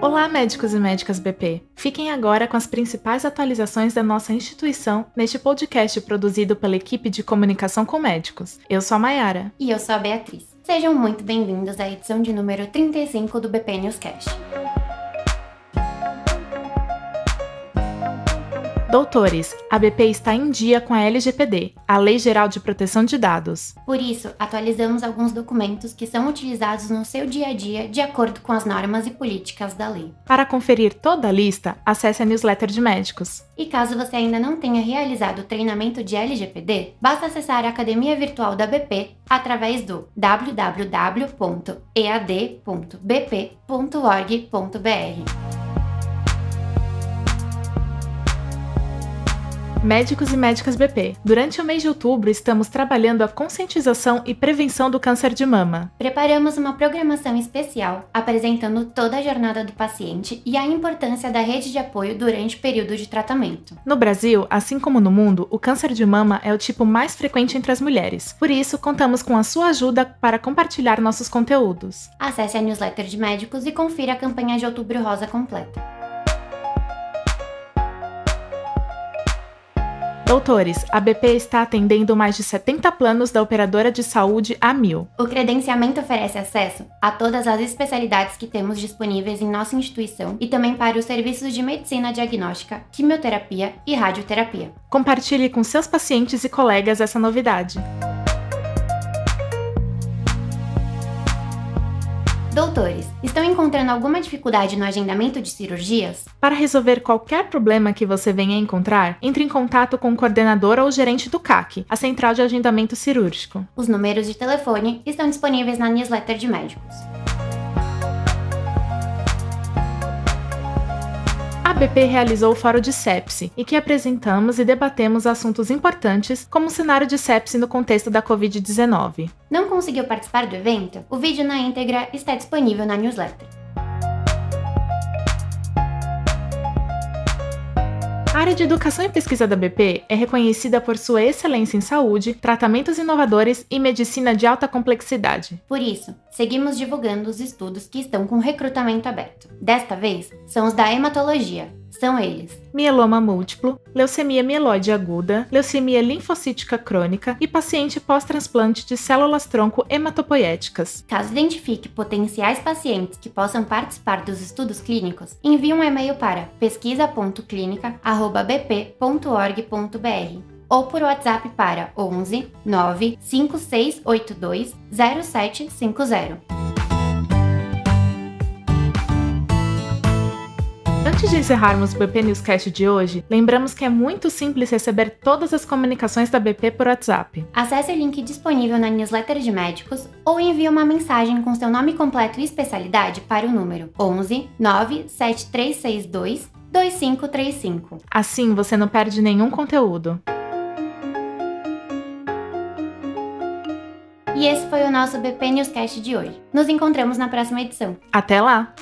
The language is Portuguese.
Olá, médicos e médicas BP! Fiquem agora com as principais atualizações da nossa instituição neste podcast produzido pela equipe de comunicação com médicos. Eu sou a Mayara. E eu sou a Beatriz. Sejam muito bem-vindos à edição de número 35 do BP Newscast. Doutores, a BP está em dia com a LGPD, a Lei Geral de Proteção de Dados. Por isso, atualizamos alguns documentos que são utilizados no seu dia a dia de acordo com as normas e políticas da lei. Para conferir toda a lista, acesse a newsletter de médicos. E caso você ainda não tenha realizado o treinamento de LGPD, basta acessar a Academia Virtual da BP através do www.ead.bp.org.br. Médicos e médicas BP, durante o mês de outubro estamos trabalhando a conscientização e prevenção do câncer de mama. Preparamos uma programação especial apresentando toda a jornada do paciente e a importância da rede de apoio durante o período de tratamento. No Brasil, assim como no mundo, o câncer de mama é o tipo mais frequente entre as mulheres. Por isso, contamos com a sua ajuda para compartilhar nossos conteúdos. Acesse a newsletter de médicos e confira a campanha de Outubro Rosa completa. Doutores, a BP está atendendo mais de 70 planos da operadora de saúde a mil. O credenciamento oferece acesso a todas as especialidades que temos disponíveis em nossa instituição e também para os serviços de medicina diagnóstica, quimioterapia e radioterapia. Compartilhe com seus pacientes e colegas essa novidade. Doutores, estão encontrando alguma dificuldade no agendamento de cirurgias? Para resolver qualquer problema que você venha encontrar, entre em contato com o coordenador ou gerente do CAC, a Central de Agendamento Cirúrgico. Os números de telefone estão disponíveis na newsletter de médicos. BP realizou o Fórum de Sepsi, e que apresentamos e debatemos assuntos importantes, como o cenário de sepsi no contexto da Covid-19. Não conseguiu participar do evento? O vídeo na íntegra está disponível na newsletter. A área de educação e pesquisa da BP é reconhecida por sua excelência em saúde, tratamentos inovadores e medicina de alta complexidade. Por isso, seguimos divulgando os estudos que estão com recrutamento aberto. Desta vez, são os da hematologia, são eles: mieloma múltiplo, leucemia mieloide aguda, leucemia linfocítica crônica e paciente pós-transplante de células-tronco hematopoéticas. Caso identifique potenciais pacientes que possam participar dos estudos clínicos, envie um e-mail para pesquisa.clinica@bp.org.br ou por WhatsApp para 11 95682 0750. Antes de encerrarmos o BP Newscast de hoje, lembramos que é muito simples receber todas as comunicações da BP por WhatsApp. Acesse o link disponível na newsletter de médicos ou envie uma mensagem com seu nome completo e especialidade para o número 11 97362 2535. Assim você não perde nenhum conteúdo. E esse foi o nosso BP Newscast de hoje. Nos encontramos na próxima edição. Até lá!